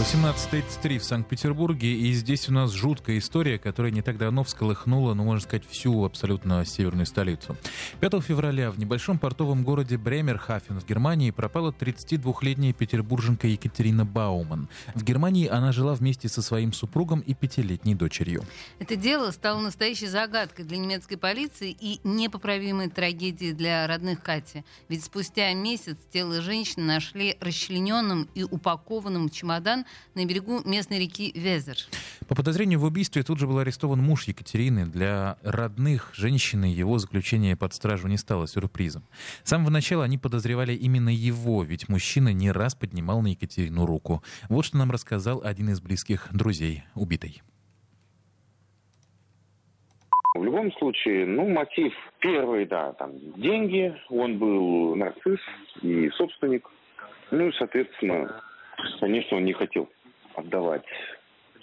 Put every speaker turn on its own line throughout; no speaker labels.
18.33 в Санкт-Петербурге, и здесь у нас жуткая история, которая не так давно всколыхнула, ну, можно сказать, всю абсолютно северную столицу. 5 февраля в небольшом портовом городе Бремерхафен в Германии пропала 32-летняя петербурженка Екатерина Бауман. В Германии она жила вместе со своим супругом и пятилетней дочерью.
Это дело стало настоящей загадкой для немецкой полиции и непоправимой трагедией для родных Кати. Ведь спустя месяц тело женщины нашли расчлененным и упакованным в чемодан на берегу местной реки Везер.
По подозрению в убийстве тут же был арестован муж Екатерины. Для родных женщины его заключение под стражу не стало сюрпризом. С самого начала они подозревали именно его, ведь мужчина не раз поднимал на Екатерину руку. Вот что нам рассказал один из близких друзей убитой.
В любом случае, ну, мотив первый, да, там, деньги, он был нарцисс и собственник. Ну, и, соответственно, конечно, он не хотел отдавать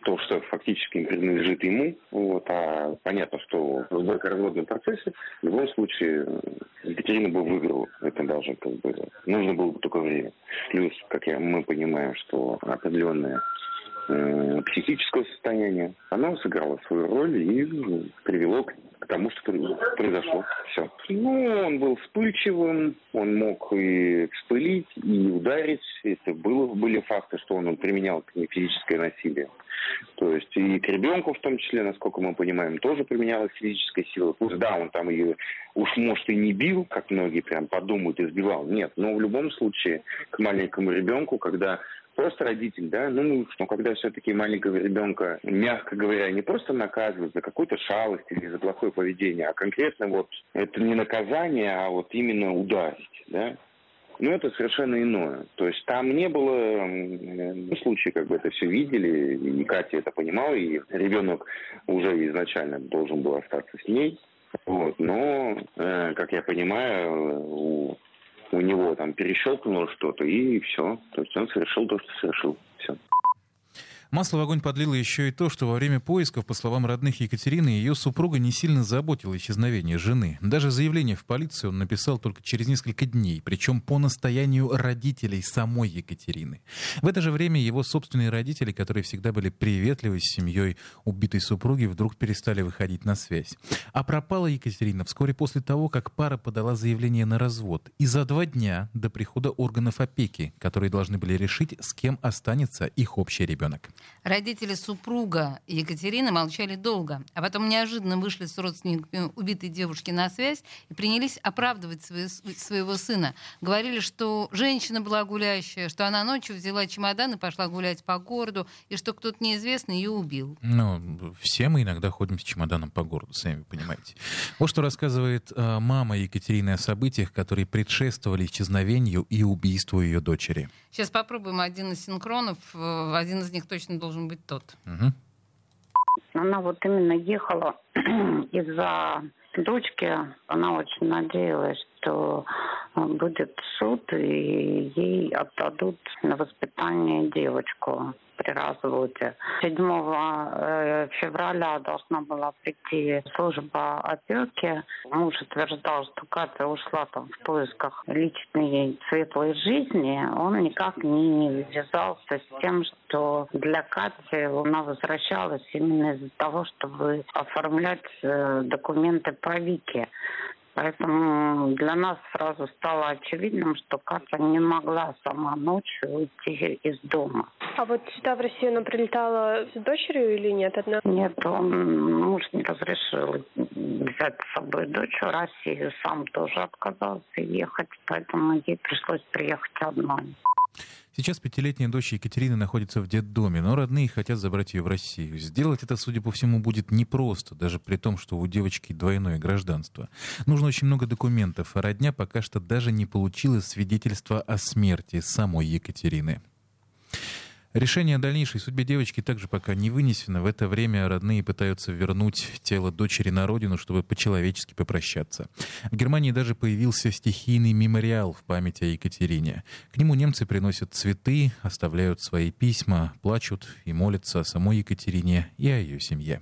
то, что фактически принадлежит ему. Вот, а понятно, что в бракоразводном процессе в любом случае Екатерина бы выиграла. Это даже как бы нужно было бы только время. Плюс, как я, мы понимаем, что определенное э, психического состояния, оно сыграло свою роль и привело к тому, что произошло. Все. Ну, он был вспыльчивым, он мог и вспылить, и ударить. Это было, были факты, что он, он применял физическое насилие. То есть и к ребенку в том числе, насколько мы понимаем, тоже применялась физическая сила. Пусть да, он там ее уж может и не бил, как многие прям подумают, избивал. Нет, но в любом случае к маленькому ребенку, когда просто родитель, да, ну, что когда все-таки маленького ребенка, мягко говоря, не просто наказывают за какую-то шалость или за плохое поведение, а конкретно вот это не наказание, а вот именно ударить, да, ну, это совершенно иное. То есть там не было ну, случая, как бы это все видели, и Катя это понимала, и ребенок уже изначально должен был остаться с ней. Вот. Но, э, как я понимаю, у у него там перещелкнуло что-то, и все. То есть он совершил то, что совершил. Все.
Масло в огонь подлило еще и то, что во время поисков, по словам родных Екатерины, ее супруга не сильно заботила исчезновение жены. Даже заявление в полицию он написал только через несколько дней, причем по настоянию родителей самой Екатерины. В это же время его собственные родители, которые всегда были приветливы с семьей убитой супруги, вдруг перестали выходить на связь. А пропала Екатерина вскоре после того, как пара подала заявление на развод. И за два дня до прихода органов опеки, которые должны были решить, с кем останется их общий ребенок.
Родители супруга Екатерины молчали долго, а потом неожиданно вышли с родственниками убитой девушки на связь и принялись оправдывать свои, своего сына. Говорили, что женщина была гуляющая, что она ночью взяла чемодан и пошла гулять по городу, и что кто-то неизвестный ее убил.
Ну, все мы иногда ходим с чемоданом по городу, сами понимаете. Вот что рассказывает э, мама Екатерины о событиях, которые предшествовали исчезновению и убийству ее дочери.
Сейчас попробуем один из синхронов. Э, один из них точно точно должен быть тот.
Угу. Она вот именно ехала из-за дочки. Она очень надеялась, что э, будет суд, и ей отдадут на воспитание девочку разводе. 7 э, февраля должна была прийти служба опеки. Муж утверждал, что Катя ушла там в поисках личной светлой жизни. Он никак не ввязался с тем, что для Кати она возвращалась именно из-за того, чтобы оформлять э, документы по Вике. Поэтому для нас сразу стало очевидным, что Катя не могла сама ночью уйти из дома.
А вот сюда, в Россию, она прилетала с дочерью или нет одна?
Нет, он, муж не разрешил взять с собой дочь в Россию. Сам тоже отказался ехать, поэтому ей пришлось приехать одной.
Сейчас пятилетняя дочь Екатерины находится в детдоме, но родные хотят забрать ее в Россию. Сделать это, судя по всему, будет непросто, даже при том, что у девочки двойное гражданство. Нужно очень много документов, а родня пока что даже не получила свидетельства о смерти самой Екатерины. Решение о дальнейшей судьбе девочки также пока не вынесено. В это время родные пытаются вернуть тело дочери на родину, чтобы по-человечески попрощаться. В Германии даже появился стихийный мемориал в память о Екатерине. К нему немцы приносят цветы, оставляют свои письма, плачут и молятся о самой Екатерине и о ее семье.